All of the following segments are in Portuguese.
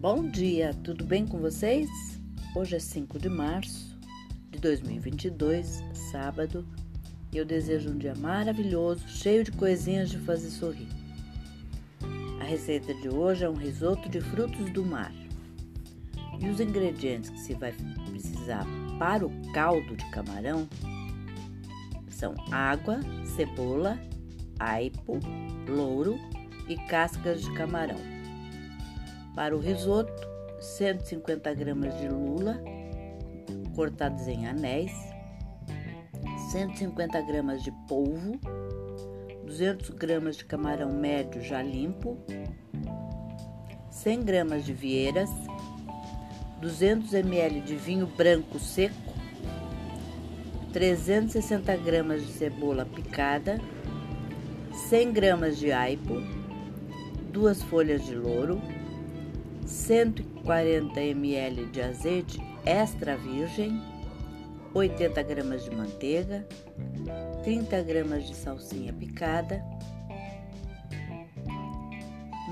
Bom dia, tudo bem com vocês? Hoje é 5 de março de 2022, sábado, e eu desejo um dia maravilhoso, cheio de coisinhas de fazer sorrir. A receita de hoje é um risoto de frutos do mar. E os ingredientes que se vai precisar para o caldo de camarão são água, cebola, aipo, louro e cascas de camarão. Para o risoto, 150 gramas de lula cortados em anéis, 150 gramas de polvo, 200 gramas de camarão médio já limpo, 100 gramas de vieiras, 200 ml de vinho branco seco, 360 gramas de cebola picada, 100 gramas de aipo, duas folhas de louro, 140 ml de azeite extra virgem, 80 gramas de manteiga, 30 gramas de salsinha picada,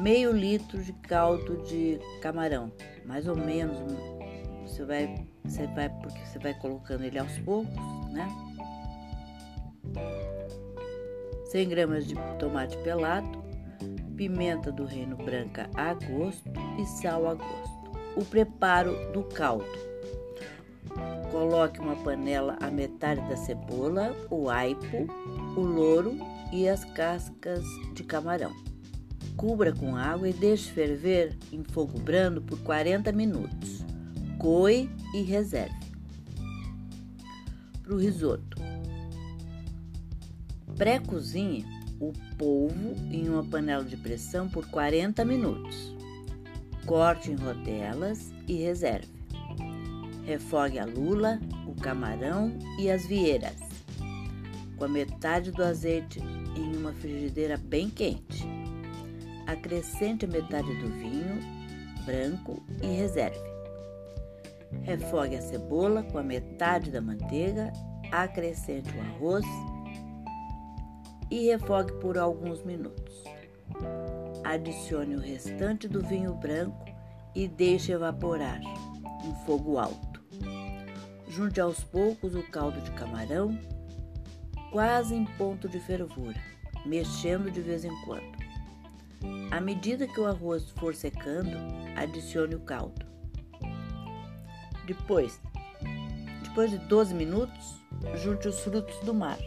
meio litro de caldo de camarão, mais ou menos. Você vai, você vai porque você vai colocando ele aos poucos, né? 100 gramas de tomate pelado, pimenta do reino branca a gosto e sal a gosto. O preparo do caldo. Coloque uma panela a metade da cebola, o aipo, o louro e as cascas de camarão. Cubra com água e deixe ferver em fogo brando por 40 minutos. Coe e reserve. Para o risoto, Pré-cozinhe o polvo em uma panela de pressão por 40 minutos. Corte em rodelas e reserve. Refogue a lula, o camarão e as vieiras. Com a metade do azeite em uma frigideira bem quente. Acrescente a metade do vinho branco e reserve. Refogue a cebola com a metade da manteiga, acrescente o arroz e refogue por alguns minutos. Adicione o restante do vinho branco e deixe evaporar em fogo alto. Junte aos poucos o caldo de camarão, quase em ponto de fervura, mexendo de vez em quando. À medida que o arroz for secando, adicione o caldo. Depois, depois de 12 minutos, junte os frutos do mar.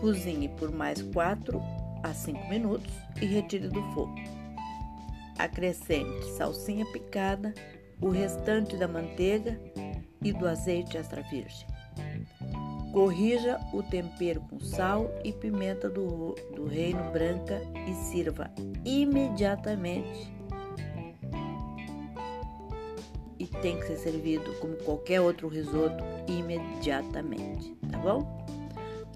Cozinhe por mais 4 a 5 minutos e retire do fogo. Acrescente salsinha picada, o restante da manteiga e do azeite extra virgem. Corrija o tempero com sal e pimenta do, do reino branca e sirva imediatamente. E tem que ser servido como qualquer outro risoto imediatamente, tá bom?